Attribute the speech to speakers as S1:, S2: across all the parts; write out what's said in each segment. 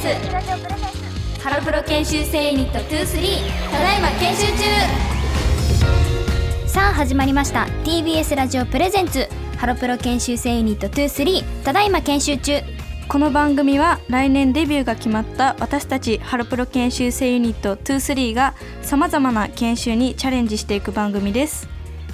S1: ツハロプロ研修生ユニット23ただいま研修中。さあ始まりました。TBS ラジオプレゼンツ。ハロプロ研修生ユニット23ただいま研修中。
S2: この番組は来年デビューが決まった私たちハロプロ研修生ユニット23がさまざまな研修にチャレンジしていく番組です。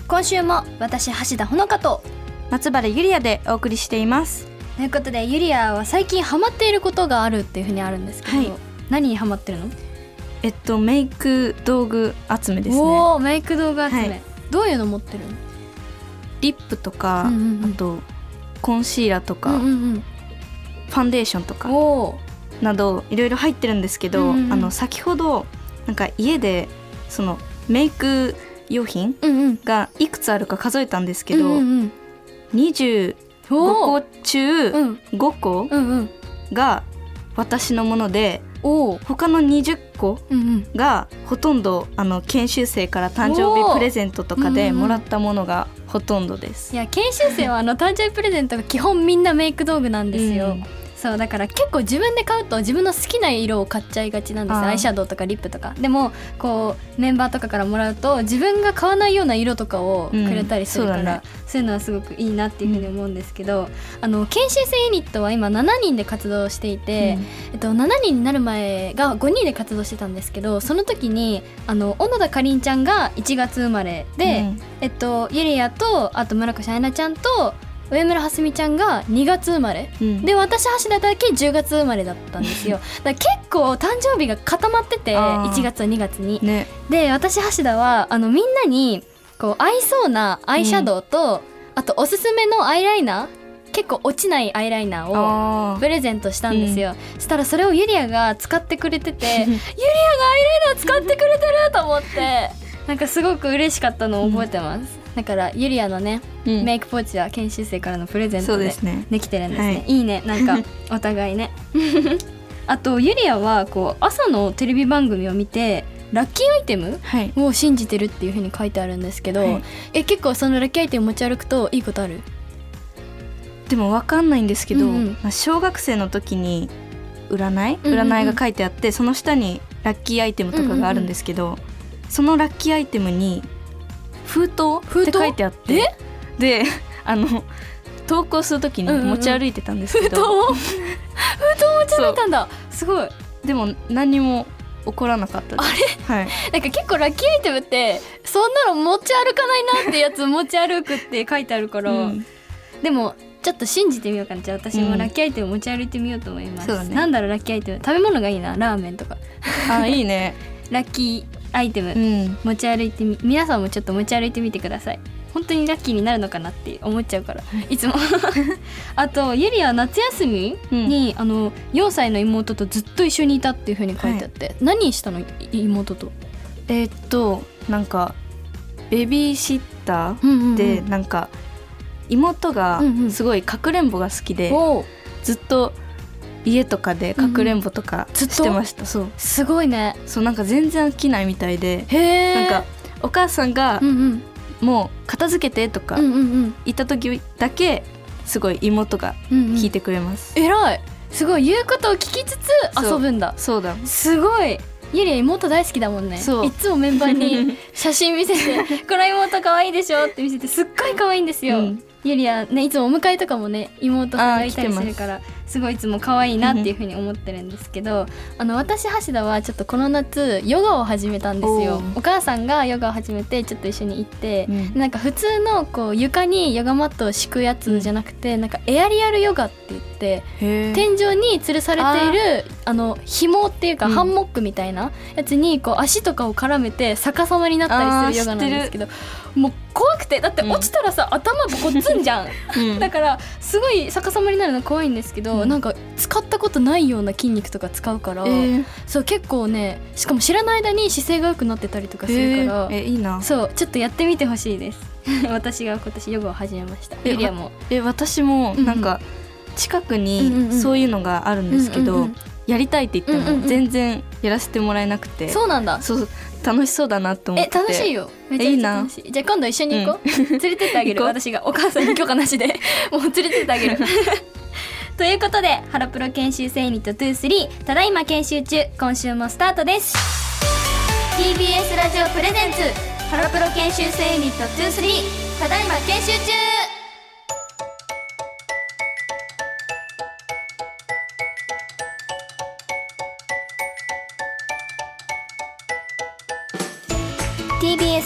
S1: 今週も私橋田ほのかと
S2: 松原ゆりやでお送りしています
S1: ということでゆりやは最近ハマっていることがあるっていうふうにあるんですけど、
S2: はい。
S1: 何にハマってるの？
S2: えっとメイク道具集めですね。
S1: おおメイク動画集め、
S2: はい。
S1: どういうの持ってるの？
S2: リップとか、
S1: うんうんうん。
S2: あとコンシーラーとか、
S1: うんうん
S2: ファンデーションとかなどいろいろ入ってるんですけど、
S1: うんうんうん。
S2: あの先ほどなんか家でそのメイク用品
S1: うんうん。
S2: がいくつあるか数えたんですけど、
S1: うんうんうん
S2: 25
S1: おー
S2: 個中
S1: うん。
S2: 5個
S1: うんうん。
S2: が私のもので
S1: おお
S2: 他の20個
S1: うんうん。
S2: がほとんどあの研修生から誕生日プレゼントとかで
S1: うんうん。
S2: もらったものがほとんどです。
S1: いや研修生はあの誕生日プレゼントが基本みんなメイク道具なんですよ、
S2: うん
S1: そうだから結構自分で買うと自分の好きな色を買っちゃいがちなんですアイシャドウとかリップとか。でもこうメンバーとかからもらうと自分が買わないような色とかをくれたりするから、
S2: うんそね。
S1: そういうのはすごくいいなっていうふうに思うんですけど、あの研修生ユニットは今7人で活動していて、えっと、7人になる前が5人で活動してたんですけどその時にあの小野田かりんちゃんが1月生まれで、
S2: うん。
S1: えっと、ゆりやとあと村越愛菜ちゃんと上村はすみちゃんが2月生まれ。
S2: うん。
S1: で私橋田だけ10月生まれだったんですよ。だ結構誕生日が固まってて
S2: あー。
S1: 1月は2月に。
S2: ね。
S1: で私橋田はあのみんなにこう合いそうなアイシャドウと、あとおすすめのアイライナー結構落ちないアイライナーを
S2: あ
S1: プレゼントしたんですよ、そしたらそれをゆりやが使ってくれててゆりやがアイライナー使ってくれてると思って。なんかすごく嬉しかったのを覚えてます、だからゆりやのね、
S2: ーうん。
S1: メイクポーチは研修生からのプレゼントで
S2: ですね。
S1: できてるんですね、、
S2: はい。
S1: いね。なんか お互いね。あとゆりやはこう朝のテレビ番組を見てラッキーアイテム
S2: はい。
S1: を信じてるっていう風に書いてあるんですけど、
S2: はい。
S1: え結構そのラッキーアイテム持ち歩くといいことある？
S2: でもわかんないんですけど、
S1: うんうん。
S2: まあ小学生の時に占い？
S1: うんうんうん。
S2: 占いが書いてあって、その下にラッキーアイテムとかがあるんですけど、そのラッキーアイテムに封筒って書いてあって。であの投稿する時に
S1: うんうんうん。
S2: 持ち歩いてたんですけ
S1: 封筒？
S2: ど、
S1: 封筒持ち歩いたんだ。すごい。
S2: でも何も起こらなかったです。はい。
S1: なんか結構ラッキーアイテムってそんなの持ち歩かないなってやつ持ち歩くって書いてあるから、
S2: うん。
S1: でもちょっと信じてみようかな。じゃあ私
S2: うん
S1: もラッキーアイテム持ち歩いてみようと思います、
S2: そうだね。
S1: なんだろうラッキーアイテム。食べ物がいいな。ラーメンとか。
S2: あいいね。
S1: ラッキーアイテム、
S2: うん。
S1: 持ち歩いてみ皆さんもちょっと持ち歩いてみてください。本当にラッキーになるのかなって思っちゃうから。い。つも。あとゆりは夏休みに、あの4歳の妹とずっと一緒にいたっていう風に書いてあって、何したの？い妹と、
S2: えーっとなんかベビーシッター
S1: うんうんうん。
S2: でなんか妹が
S1: うんうん。
S2: すごいかくれんぼが好きで、ずっと家とかでかくれんぼとかしてました、そう。
S1: すごいね。
S2: そうなんか全然飽きないみたいでなんかお母さんが
S1: うんうん。
S2: もう片付けてとか
S1: うんうんうん。
S2: 言った時だけすごい妹が
S1: うんうん。
S2: 聞いてくれます、
S1: えらい。すごい言うことを聞きつつ遊ぶんだ。
S2: そうだ。
S1: すごい。ゆりは妹大好きだもんね。
S2: そう。
S1: いつもメンバーに写真見せて 「この妹可愛いでしょ」って見せてすっごい可愛いんですよ、
S2: うん
S1: ゆりはねいつもお迎えとかもね妹さんがいたり
S2: す
S1: するからす。ごいいつも可愛いなっていうふうに思ってるんですけどあの私橋田はちょっとこの夏ヨガを始めたんですよ。
S2: お
S1: 母さんがヨガを始めてちょっと一緒に行って、
S2: うん。
S1: なんか普通のこう床にヨガマットを敷くやつじゃなくて、なんかエアリアルヨガって言って
S2: へー。
S1: 天井に吊るされているあの紐っていうか、
S2: うん。
S1: ハンモックみたいなやつにこう足とかを絡めて逆さまになったりするヨガなんですけどもう怖くてだって
S2: うん。
S1: 落ちたらさ、頭ごっつんじゃん。
S2: うん。
S1: だからすごい逆さまになるの怖いんですけど、
S2: うん。
S1: なんか使ったことないような筋肉とか使うから、
S2: えー。
S1: そう結構ねしかも知らない間に姿勢が良くなってたりとかするから、
S2: えー。えいいな。
S1: そうちょっとやってみてほしいです。私が今年ヨガを始めました。
S2: え
S1: ユリアも。
S2: え私も
S1: うんうん。
S2: なんか
S1: うんうん
S2: に
S1: うん
S2: そういうのがあるんですけど、
S1: うんうんうん。
S2: やりたいって言って
S1: うんうんうん。
S2: も全然やらせてもらえなくて、
S1: そうなんだ。
S2: そう楽しそうだなって思って。
S1: え楽しいよ。めちゃめちゃ楽しい。じゃあ今度一緒に行こう、連れてってあげる。私がお母さんに許可なしで。もう連れてってあげる。ということでハロプロ研修生ユニット23ただいま研修中。今週もスタートです。TBS ラジオプレゼンツ。ハロプロ研修生ユニット23ただいま研修中「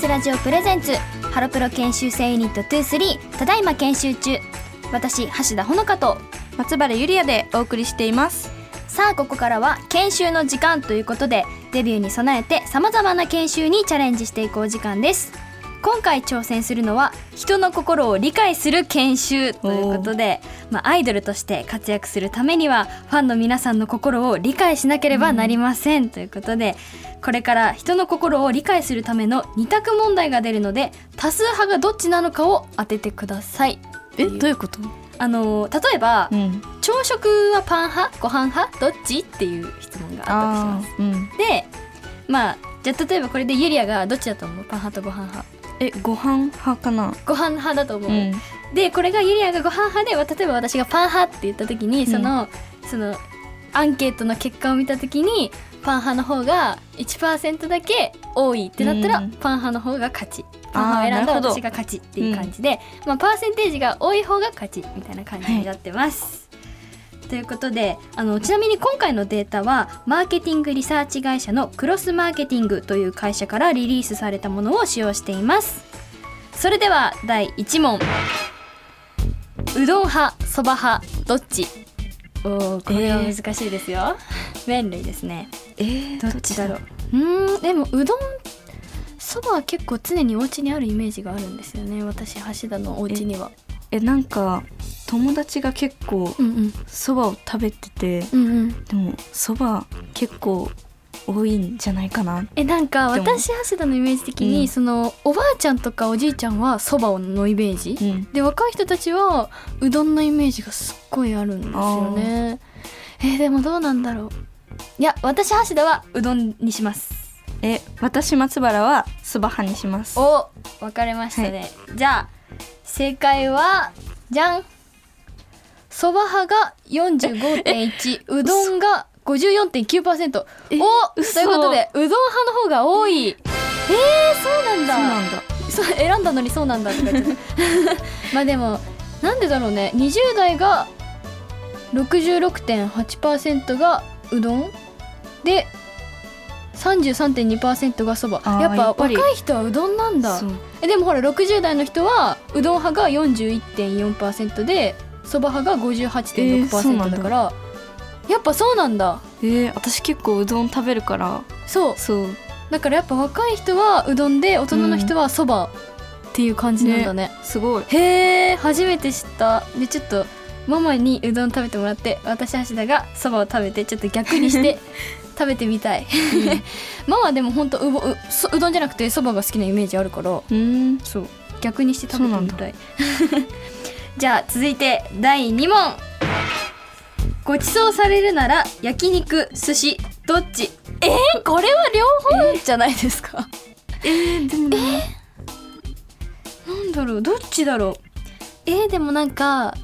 S1: TBS ラジオプレゼンツ。ハロプロ研修生ユニット23ただいま研修中。私橋田ほのかと。
S2: 松原ゆりやでお送りしています。
S1: さあここからは研修の時間ということでデビューに備えてさまざまな研修にチャレンジしていこう時間です今回挑戦するのは人の心を理解する研修ということで、まあ、アイドルとして活躍するためにはファンの皆さんの心を理解しなければなりません、うん、ということでこれから人の心を理解するための二択問題が出るので多数派がどっちなのかを当ててください。
S2: え？どういうこと？
S1: あの例えば、うん、朝食はパン派？ご飯派？どっち？っていう質問があったとします。うん、でまあじゃあ例えばこれでユリアがどっちだと思う？パン派とご飯派
S2: えご飯派かな？
S1: ご飯派だと思う、うん、でこれがユリアがご飯派で例えば私がパン派って言った時にその、そのアンケートの結果を見た時にパン派の方が1%だけ多いってなったら、パン派の方が勝ち。パン派を選んだ私が勝ちっていう感じで、うん、まあ、パーセンテージが多い方が勝ちみたいな感じになってます。はい、ということであのちなみに今回のデータはマーケティングリサーチ会社のクロスマーケティングという会社からリリースされたものを使用しています。それでは第1問。うどん派そば派どっち？おおこれは難しいですよ、えー、麺類ですね。
S2: えー、
S1: どっちだろう？う？んでもうどんそばは結構常にお家にあるイメージがあるんですよね。私橋田のお家には。
S2: えなんか友達が結構そばを食べてて、うんうん、でもそば結構多いんじゃないかな。
S1: えなんか私橋田のイメージ的に、うん、そのおばあちゃんとかおじいちゃんはそばのイメージ、うん、で若い人たちはうどんのイメージがすっごいあるんですよね。えー、でもどうなんだろう。いや私橋田はうどんにします。
S2: え私松原はそば派にします。
S1: お分かれましたね、はい、じゃあ正解はじゃんそば派が45.1 うどんが54.9%おということでうどん派の方が多い。えー、そうなんだ。
S2: そうなんだ。
S1: そう選んだのにそうなんだって感じ。まあでもなんでだろうね。20代が66.8%がうどん？で33.2%がそば。やっぱ若い人はうどんなんだ。えでもほら60代の人はうどん派が41.4%でそば派が58.6%だ。から、えー、やっぱそうなんだ。
S2: えー、私結構うどん食べるから。
S1: そう。
S2: そう。
S1: だからやっぱ若い人はうどんで大人の人はそばっていう感じなんだね。ね、
S2: すごい。
S1: へえ初めて知った。でちょっとママにうどん食べてもらって私橋田がそばを食べてちょっと逆にして 食べてみたい、うん、ママでも本当うううどんじゃなくてそばが好きなイメージあるから
S2: うん。
S1: そう。逆にして食べてみたい じゃあ続いて第2問。ご馳走されるなら焼肉寿司どっち？え？ー、これは両方じゃないですか。
S2: えー、でもえ？
S1: ー、なんだろうどっちだろう？えー、でもなんか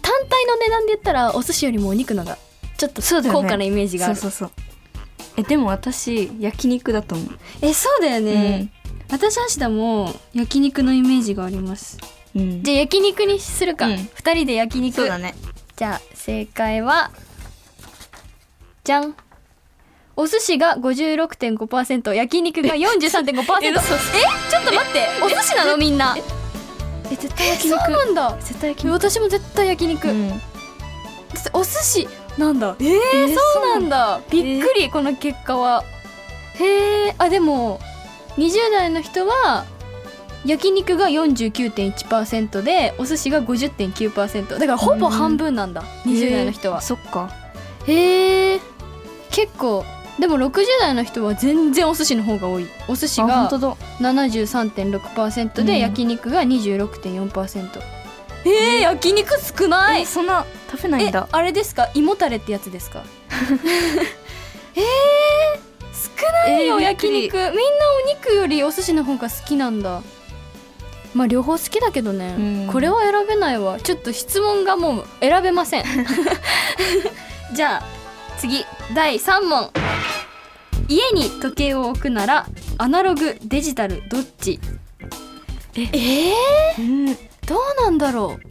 S1: 単体の値段で言ったらお寿司よりもお肉のがちょっと高価なイメージがある。
S2: そうそうそう。えでも私焼肉だと思う。
S1: えそうだよね、うん、私芦田も焼肉のイメージがあります、うん、じゃあ焼肉にするか、うん、2人で焼肉
S2: そうだね。
S1: じゃあ正解はじゃん。お寿司が56.5%焼肉が43.5%ええちょっと待って。お寿司なの？みんな。
S2: え絶対焼肉。
S1: そうなんだ。
S2: 絶対焼肉。
S1: 私も絶対焼肉、うん、お寿司なんだ。えー、えー、そうなんだ。びっくり、えー、この結果は。へえあでも20代の人は焼肉が49.1%でお寿司が50.9%だからほぼ半分なんだ、うん、20代の人は、
S2: そっか。
S1: へえ結構でも60代の人は全然お寿司の方が多い。お寿司が73.6%で、うん、焼肉が26.4%えー、焼肉少ない。
S2: そんな食べないんだ。
S1: あれですか？胃もたれってやつですか？えー、少ないよ、えー、焼肉。みんなお肉よりお寿司の方が好きなんだまあ両方好きだけどね、
S2: うん。
S1: これは選べないわ。ちょっと質問がもう選べません。じゃあ次。第3問。家に時計を置くならアナログデジタルどっち？え？え？
S2: うん。
S1: ー、どうなんだろう。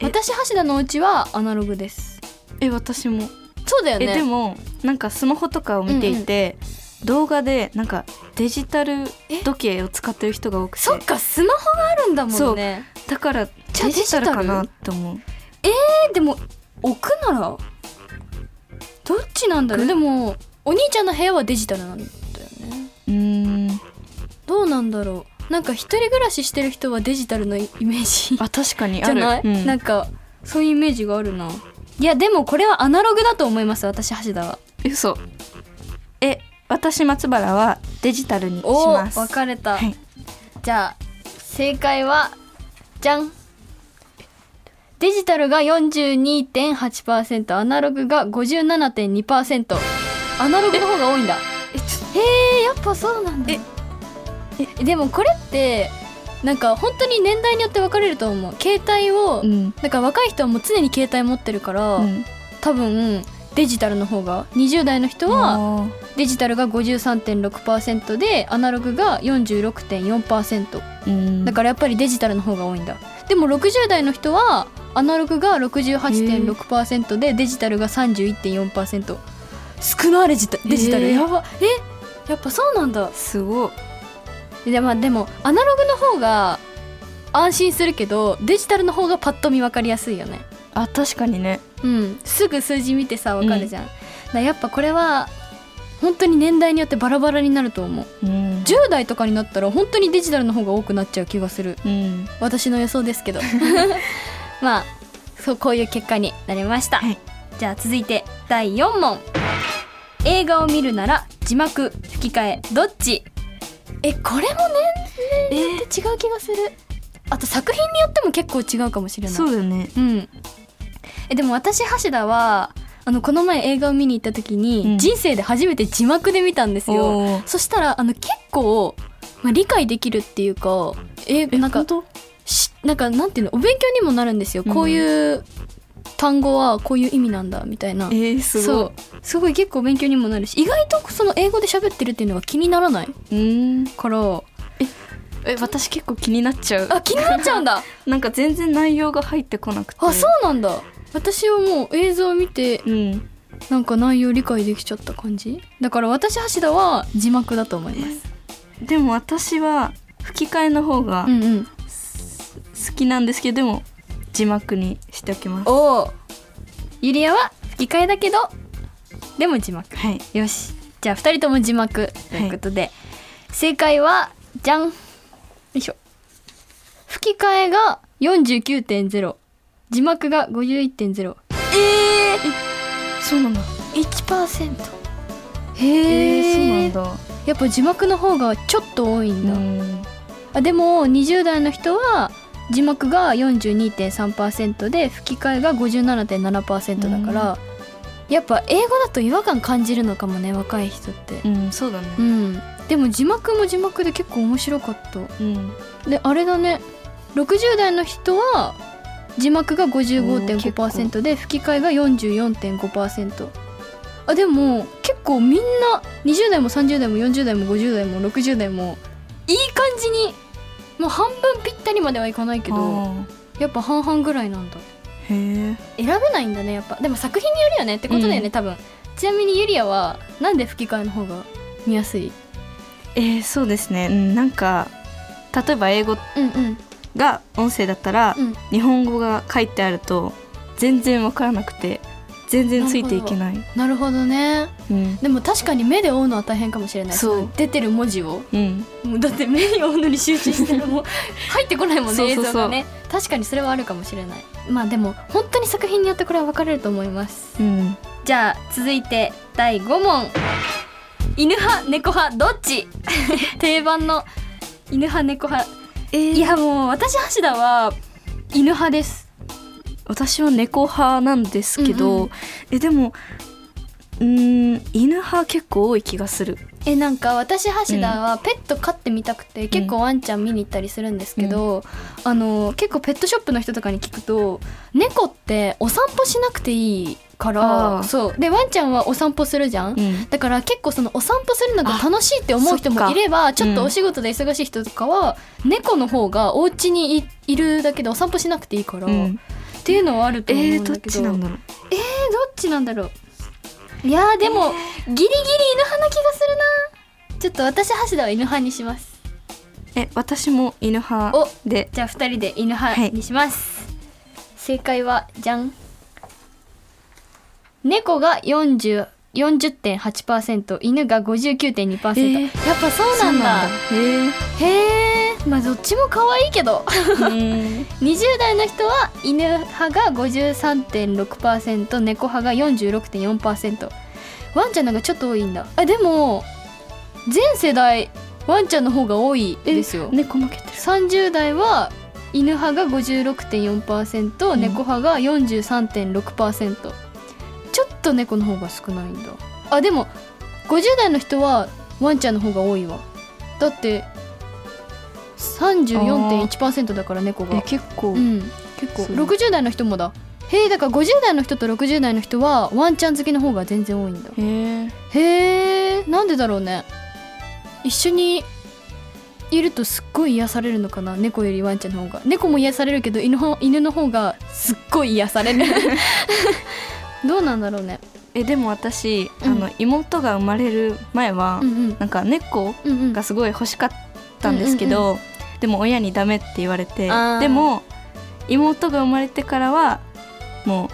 S2: え？
S1: 私橋田のお家はアナログです。
S2: え私も。
S1: そうだよね。
S2: えでもなんかスマホとかを見ていて、動画でなんかデジタル時計を使ってる人が多くて。
S1: そっかスマホがあるんだもんね。
S2: だからデジタルかなって思う。
S1: えでも置くなら？どっちなんだろう？でもお兄ちゃんの部屋はデジタルなんだよね。
S2: うーん。
S1: どうなんだろう？なんか一人暮らししてる人はデジタルのイメージ。
S2: あ確かにある。
S1: じゃない、
S2: うん。
S1: なんかそういうイメージがあるな。いやでもこれはアナログだと思います私橋田は。
S2: 嘘。え私松原はデジタルにします。
S1: 分かれた、
S2: はい。
S1: じゃあ正解はじゃん。デジタルが42.8%アナログが57.2%アナログの方が多いんだ。へえやっぱそうなんだ。
S2: え
S1: えでもこれってなんか本当に年代によって分かれると思う。携帯を、
S2: うん。
S1: なんか若い人はもう常に携帯持ってるから、
S2: うん。
S1: 多分デジタルの方が20代の人は
S2: あ
S1: デジタルが53.6%でアナログが46.4%
S2: ーうん。
S1: だからやっぱりデジタルの方が多いんだ。でも60代の人はアナログが68.6%でデジタルが31.4%少ないデジタデジタル、
S2: へー
S1: やば。え？やっぱそうなんだ。
S2: すごい。
S1: で,、まあ、でもアナログの方が安心するけどデジタルの方がパッと見分かりやすいよね
S2: あ確かにね。
S1: うん。すぐ数字見てさ分かるじゃん、だからやっぱこれは本当に年代によってバラバラになると思う。
S2: うん。
S1: 10代とかになったら本当にデジタルの方が多くなっちゃう気がする。
S2: うん。
S1: 私の予想ですけど。まあそうこういう結果になりました、
S2: はい。
S1: じゃあ続いて第4問。映画を見るなら字幕吹き替えどっち？えこれも年齢によって違う気がする、あと作品によっても結構違うかもしれない。
S2: そうだよね。
S1: うんえでも私橋田はあのこの前映画を見に行った時に、
S2: うん。
S1: 人生で初めて字幕で見たんですよ。
S2: おー。
S1: そしたらあの結構、まあ、理解できるっていうかえなんかしなんかなんていうの？お勉強にもなるんですよ、
S2: うん。
S1: こういう単語はこういう意味なんだみたいな。
S2: えー、すごい。
S1: そう。すごい結構勉強にもなるし意外とその英語で喋ってるっていうのが気にならない？
S2: うん。
S1: から
S2: え私結構気になっちゃう。
S1: あ気になっちゃうんだ。
S2: なんか全然内容が入ってこなくて。
S1: あそうなんだ私はもう映像を見て
S2: うん。
S1: なんか内容理解できちゃった感じ？だから私橋田は字幕だと思います。
S2: でも私は吹き替えの方が
S1: うんうん。
S2: 好きなんですけどでも字幕にしておきます。
S1: おおゆりやは吹き替えだけどでも字幕。
S2: はい。
S1: よし。じゃあ2人とも字幕。ということで、正解はじゃん。よいしょ。吹き替えが49.0字幕が51.0ええ
S2: そうなんだ。
S1: 1%
S2: え
S1: へえ
S2: ー、そうなんだ。
S1: やっぱ字幕の方がちょっと多いんだ、
S2: うん。
S1: あでも20代の人は字幕が42.3%で吹き替えが57.7%だから、やっぱ英語だと違和感感じるのかもね若い人って。
S2: うんそうだね。
S1: うん。でも字幕も字幕で結構面白かった。
S2: うん。
S1: であれだね。60代の人は字幕が
S2: おー結
S1: 55.5%で吹き替えが44.5%あでも結構みんな20代も30代も40代も50代も60代もいい感じにもう半分ぴったりまではいかないけど
S2: あ
S1: やっぱ半々ぐらいなんだ。
S2: ーへえ。
S1: 選べないんだねやっぱ。でも作品によるよねってことだよね、
S2: うん。
S1: 多分。ちなみにユリアはなんで吹き替えの方が見やすい？
S2: えー、そうですね、うん、なんか例えば英語
S1: うんうん
S2: が音声だったら、
S1: うん。
S2: 日本語が書いてあると全然わからなくて全然ついていけない。
S1: なるほど。ね。
S2: うん。
S1: でも確かに目で追うのは大変かもしれない。
S2: そう。
S1: の出てる文字を。
S2: うん。
S1: もうだって目に追うのに集中してるもう 入ってこないもんね映像がね。確かにそれはあるかもしれない。まあでも本当に作品によってこれは分かれると思います。
S2: うん。
S1: じゃあ続いて第5問。犬派猫派どっち？定番の犬派猫派
S2: えー。
S1: いやもう私橋田は犬派です。
S2: 私は猫派なんですけど、
S1: うんうん。
S2: えでもうん犬派結構多い気がする。
S1: えなんか私橋田はペット飼ってみたくて、結構ワンちゃん見に行ったりするんですけど、あの結構ペットショップの人とかに聞くと猫ってお散歩しなくていいからそう。でワンちゃんはお散歩するじゃん、
S2: うん。
S1: だから結構そのお散歩するのが楽しいって思う人もいればちょっと
S2: うん
S1: お仕事で忙しい人とかは、猫の方がお家にいいるだけでお散歩しなくていいから、
S2: うん。
S1: っていうのはあると思う
S2: えー、どっ
S1: んだけど
S2: ちなんだろう？
S1: えーどっちなんだろう？いやーでも、ギリギリ犬派な気がするな。ちょっと私橋田は犬派にします。
S2: え私も犬派
S1: お
S2: で。
S1: じゃあ2人で犬派にします、正解はじゃん猫が40 40.8%犬が59.2%、
S2: えー
S1: やっぱそうなんだ。
S2: へえ
S1: へえまあどっちも可愛いけど。
S2: うん。
S1: 20代の人は犬派が53.6%猫派が46.4%ワンちゃんの方がちょっと多いんだ。あでも全世代ワンちゃんの方が多いですよ、
S2: 猫負けてる。
S1: 30代は犬派が56.4%、
S2: うん。
S1: 猫派が43.6%ちょっと猫の方が少ないんだ。あでも50代の人はワンちゃんの方が多いわ。だって34.1%だから猫が。
S2: え結構、
S1: うん結構。
S2: そう
S1: 60代の人もだ。へえだから50代の人と60代の人はワンちゃん好きの方が全然多いんだ。
S2: へえ
S1: へえなんでだろうね。一緒にいるとすっごい癒されるのかな猫よりワンちゃんの方が。猫も癒されるけど犬ほ犬の方がすっごい癒される どうなんだろうね。
S2: えでも私、
S1: うん。
S2: あの妹が生まれる前は、
S1: うんうん。
S2: なんか猫
S1: うんうん。
S2: がすごい欲しかったんですけど、でも親にダメって言われてでも妹が生まれてからはもう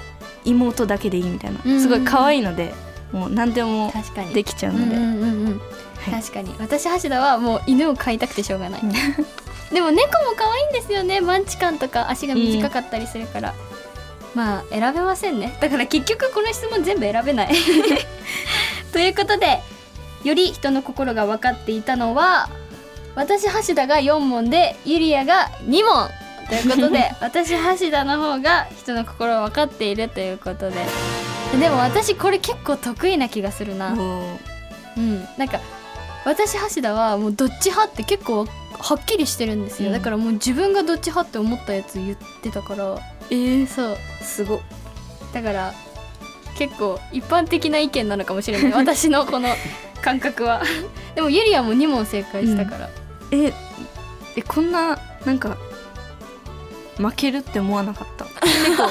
S2: 妹だけでいいみたいな、
S1: うんうんうん。
S2: すごい可愛いのでもう何でもできちゃうので、
S1: うんうんうんうん。
S2: はい。
S1: 確かに。私橋田はもう犬を飼いたくてしょうがない。でも猫も可愛いんですよね。マンチカンとか足が短かったりするから、まあ選べませんね。だから結局この質問全部選べない。ということでより人の心が分かっていたのは私橋田が4問でゆりやが2問。ということで 私橋田の方が人の心を分かっているということで。でも私これ結構得意な気がするな。
S2: も
S1: うん。なんか私橋田はもうどっち派って結構はっきりしてるんですよ、
S2: うん。
S1: だからもう自分がどっち派って思ったやつ言ってたから。
S2: うえー、
S1: そう。
S2: すご。っ
S1: だから結構一般的な意見なのかもしれない。私のこの感覚は。でもゆりやも2問正解したから、
S2: ええこんななんか負けるって思わなかった？結構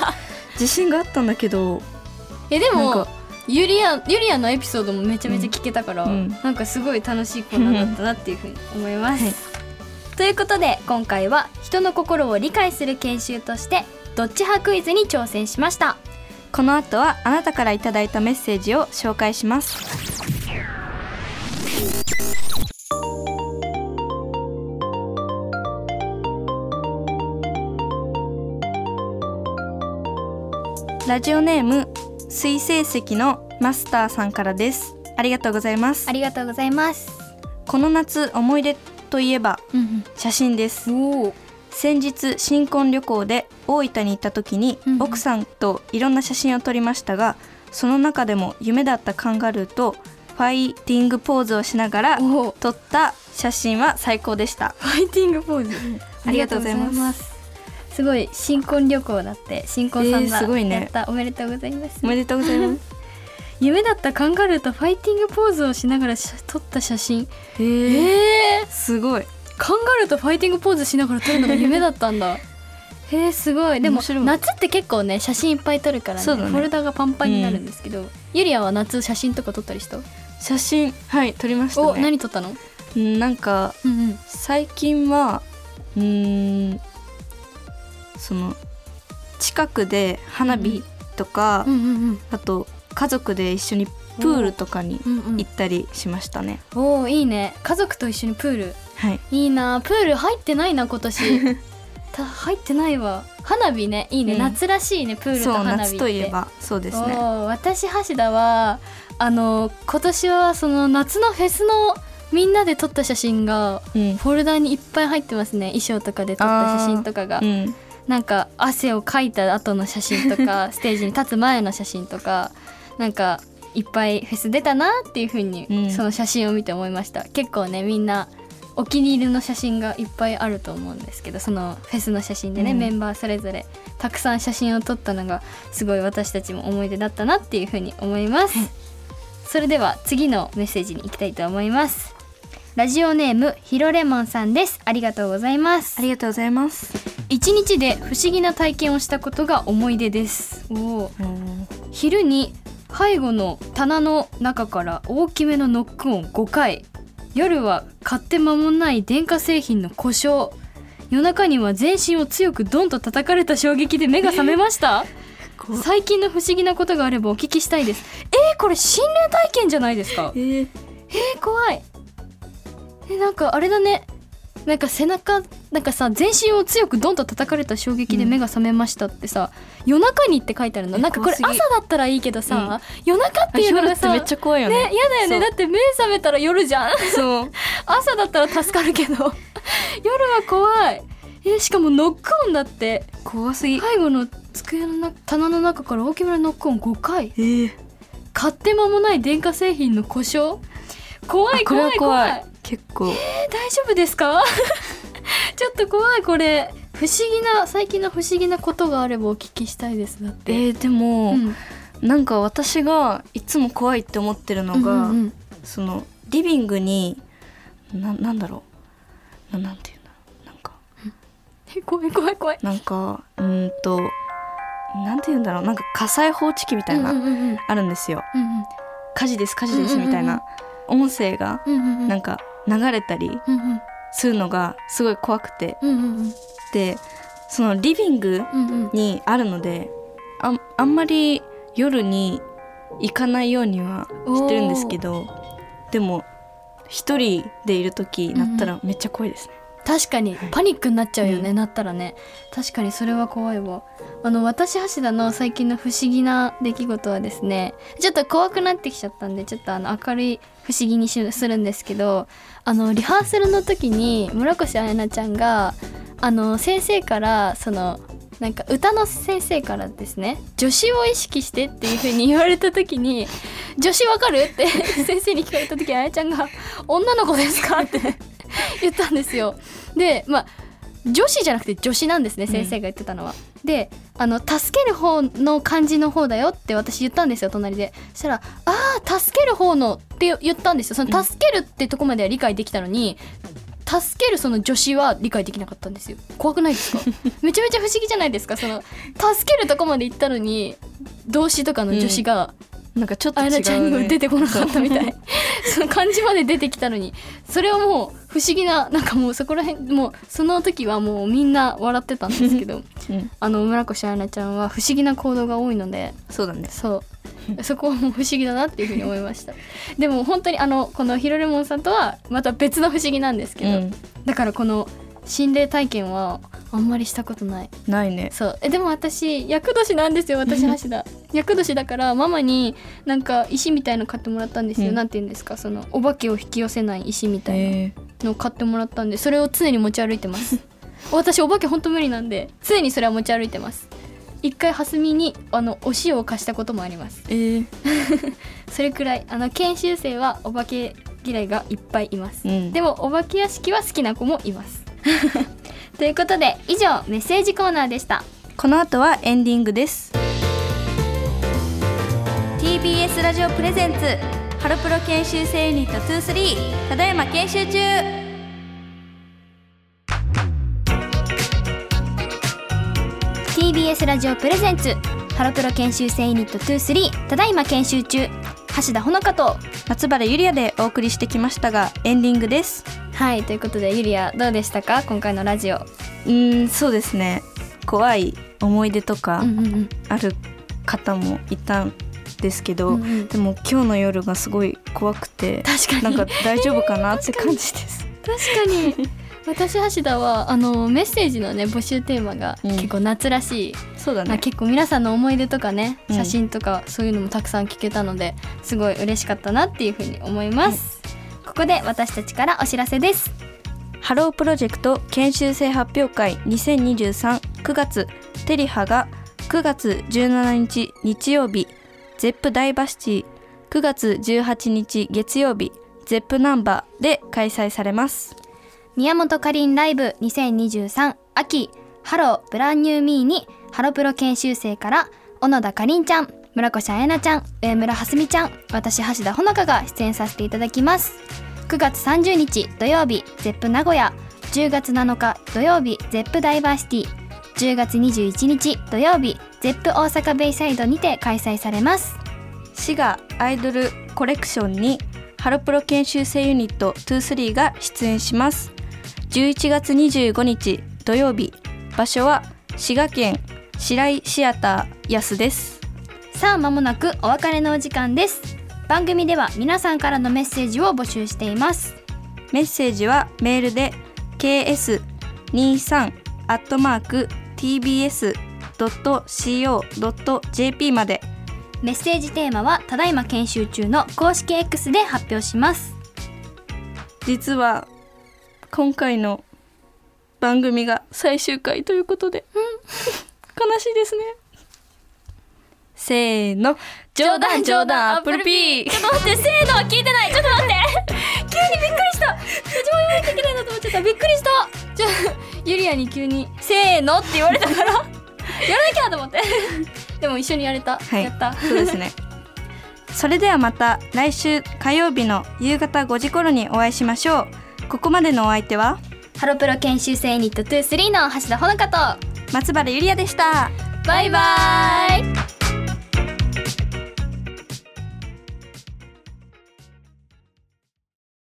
S2: 自信があったんだけど。
S1: えでもゆりやゆりやのエピソードもめちゃめちゃ聞けたから、
S2: うん。
S1: なんかすごい楽しいコーナーだったなっていうふうに思います。
S2: はい
S1: ということで今回は人の心を理解する研修としてどっち派クイズに挑戦しました。
S2: この後はあなたからいただいたメッセージを紹介しますラジオネーム水星石のマスターさんからですありがとうございます
S1: ありがとうございます。
S2: この夏思い出といえば
S1: うん
S2: 写真です。
S1: おお。
S2: 先日新婚旅行で大分に行った時に
S1: うんうん。
S2: 奥さんといろんな写真を撮りましたがその中でも夢だったカンガルーとファイティングポーズをしながら。撮った写真は最高でした。
S1: ファイティングポーズ。
S2: ありがとうございます。
S1: す。すごい新婚旅行だって新婚さん
S2: えー
S1: が
S2: すごいね。
S1: おめでとうございます。
S2: おめでとうございます
S1: 夢だったカンガルーとファイティングポーズをしながらし撮った写真。
S2: え
S1: え
S2: ー、
S1: ー、
S2: すごい。
S1: カンガルーとファイティングポーズしながら撮るのが夢だったんだ。へえすごい。でも夏って結構ね写真いっぱい撮るからね
S2: ね
S1: フォルダがパンパンになるんですけど、ゆりやは夏写真とか撮ったりした、
S2: 写真はい撮りました
S1: お
S2: ね
S1: 何撮ったの？
S2: うんなんか
S1: うんうん。
S2: 最近はうーんその近くで花火とか、
S1: うんうん。
S2: あと家族で一緒にプールとかに
S1: うんうん。
S2: 行ったりしましたね、
S1: おおいいね。家族と一緒にプール。
S2: はい。
S1: いいな。プール入ってないな今年。た入ってないわ。花火ね。いいね、
S2: うん。
S1: 夏らしいねプールと花火って。
S2: 夏といえば。そうですね。
S1: 私橋田はあの今年はその夏のフェスのみんなで撮った写真が
S2: うん、
S1: フォルダにいっぱい入ってますね。衣装とかで撮った写真とかが、
S2: うん、
S1: なんか汗をかいた後の写真とか ステージに立つ前の写真とかなんかいっぱいフェス出たなっていう風に、
S2: うん。
S1: その写真を見て思いました。結構ねみんなお気に入りの写真がいっぱいあると思うんですけどそのフェスの写真でね、
S2: うん。
S1: メンバーそれぞれたくさん写真を撮ったのがすごい私たちも思い出だったなっていう風に思います、それでは次のメッセージに行きたいと思います。ラジオネームひろレモンさんです。ありがとうございます。
S2: ありがとうございます。
S1: 一日で不思議な体験をしたことが思い出です。おー。昼に背後の棚の中から大きめのノック音5回。夜は買って間もない電化製品の故障。夜中には全身を強くドンと叩かれた衝撃で目が覚めました。最近の不思議なことがあればお聞きしたいです。えー、これ心霊体験じゃないですか？
S2: えー、
S1: えー、怖い。えなんかあれだねなんか背中なんかさ全身を強くドンと叩かれた衝撃で目が覚めましたってさ、夜中にって書いてあるの。
S2: え
S1: なんかこれ朝だったらいいけどさ、夜中っていうのがさ
S2: 夜ってめっちゃ怖いよね。
S1: ね嫌だよね。だって目覚めたら夜じゃん。
S2: そう。
S1: 朝だったら助かるけど。夜は怖い。えしかもノック音だって。
S2: 怖すぎ。
S1: 背後の机のな棚の中から大きめのノック音5回。
S2: えー、
S1: 買って間もない電化製品の故障。怖い怖
S2: はい。
S1: 怖い
S2: 怖い結構。
S1: 大丈夫ですか？ちょっと怖いこれ。不思議な最近の不思議なことがあればお聞きしたいです。だって、
S2: えー、でも、
S1: うん。
S2: なんか私がいつも怖いって思ってるのが、
S1: うんうんうん。
S2: そのリビングにななんだろう。ななんていうんだろうなんか。
S1: え怖い怖い怖い。
S2: なんかうーんとなんていうんだろう。なんか火災報知器みたいな、
S1: うんうんうんうん。
S2: あるんですよ。
S1: うん
S2: 火事です火事です
S1: うんうんうん。
S2: みたいな。音声が
S1: うんうんうん。
S2: なんか流れたりするのがすごい怖くて。でそのリビングにあるのであんあんまり夜に行かないようにはしてるんですけどでも一人でいる時なったらめっちゃ怖いですね。
S1: 確かにパニックになっちゃうよね、
S2: うん。
S1: なったらね。確かにそれは怖いわ。あの私橋田の最近の不思議な出来事はですねちょっと怖くなってきちゃったんでちょっとあの明るい不思議にするんですけどあのリハーサルの時に村越彩菜ちゃんがあの先生からそのなんか歌の先生からですね助詞を意識してっていう風に言われた時に「助詞わかる?」って 先生に聞かれた時あやちゃんが「女の子ですか?」って言ったんですよ。でまあ女子じゃなくて女子なんですね先生が言ってたのは。であの助ける方の漢字の方だよって私言ったんですよ隣で。そしたら「ああ助ける方の」って言ったんですよ。その助けるってとこまでは理解できたのに助けるその助詞は理解できなかったんですよ。怖くないですか？めちゃめちゃ不思議じゃないですか？その助けるとこまで行ったのに動詞とかの助詞が、
S2: なんかちょっと違う、
S1: あやなちゃんにも
S2: ね、
S1: 出てこなかったみたい。その漢字まで出てきたのに。それはもう不思議ななんかもうそこら辺もうその時はもうみんな笑ってたんですけど。
S2: うん、
S1: あの村越彩菜ちゃんは不思議な行動が多いので
S2: そうだね。
S1: そう。そこはもう不思議だなっていうふうに思いました。でも本当にあのこのヒロレモンさんとはまた別の不思議なんですけど、
S2: うん、
S1: だからこの心霊体験はあんまりしたことない。
S2: ないね。
S1: そう。えでも私厄年なんですよ私橋田厄年だからママになんか石みたいの買ってもらったんですよ、
S2: うん。
S1: なんて言うんですか？そのお化けを引き寄せない石みたい
S2: え
S1: なのを買ってもらったんでそれを常に持ち歩いてます。私お化けほんと無理なんで常にそれは持ち歩いてます。一回蓮見にあのお塩を貸したこともあります。
S2: ー、え。ー、
S1: それくらいあの研修生はお化け嫌いがいっぱいいます、
S2: うん。
S1: でもお化け屋敷は好きな子もいます。ということで以上メッセージコーナーでした。
S2: この後はエンディングです TBS ラジオプレゼンツ。ハロプロ研修生ユニット23ただいま研修中。
S1: TBS ラジオプレゼンツ。ハロプロ研修生ユニット23ただいま研修中。橋田ほのかと。
S2: 松原ゆりやでお送りしてきましたがエンディングです。
S1: はいということでゆりやどうでしたか？今回のラジオ。
S2: うーんそうですね。怖い思い出とかある方もいたんですけど、
S1: うんうん。
S2: でも今日の夜がすごい怖くて
S1: 確かに。
S2: なんか大丈夫かなって感じです。
S1: 確かに。私橋田はあのメッセージのね募集テーマが
S2: うん。
S1: 結構夏らしい、まあ、
S2: そうだね。
S1: 結構皆さんの思い出とかね
S2: うん。
S1: 写真とかそういうのもたくさん聞けたので、すごい嬉しかったなっていうふうに思います、ここで私たちからお知らせです。
S2: ハロープロジェクト研修生発表会20239月。テリハが9月17日日曜日 Zepp DiverCity 9月18日月曜日 ZEP ナンバーで開催されます。
S1: 宮本かりんライブ2023秋 Hello! Brand New Me にハロプロ研修生から小野田かりんちゃん村越彩菜ちゃん上村はすみちゃん私橋田ほのかが出演させていただきます。9月30日土曜日 ZEP 名古屋。10月7日土曜日 ZEP ダイバーシティ。10月21日土曜日 ZEP 大阪ベイサイドにて開催されます。
S2: 滋賀アイドルコレクションにハロプロ研修生ユニット23が出演します。11月25日土曜日場所は滋賀県白井シアター安です。
S1: さあ間もなくお別れのお時間です。番組では皆さんからのメッセージを募集しています。
S2: メッセージはメールで ks23 アットマーク tbs.co.jp まで。
S1: メッセージテーマはただいま研修中の公式 X で発表します。
S2: 実は今回の番組が最終回ということで、うん、悲しいですね。せーの。
S1: 冗談冗談アップルピー。ちょっと待ってせーのは聞いてない。ちょっと待って。急にびっくりした。一番言わなきゃいけないなと思っちゃった。びっくりした。じゃあユリアに急にせーのって言われたから やらなきゃと思って。でも一緒にやれた、はい、やった。
S2: そうですね。それではまた来週火曜日の夕方5時頃にお会いしましょう。ここまでのお相手は
S1: ハロプロ研修生ユニット23の橋田ほのかと
S2: 松原ゆりやでした。
S1: バイバイ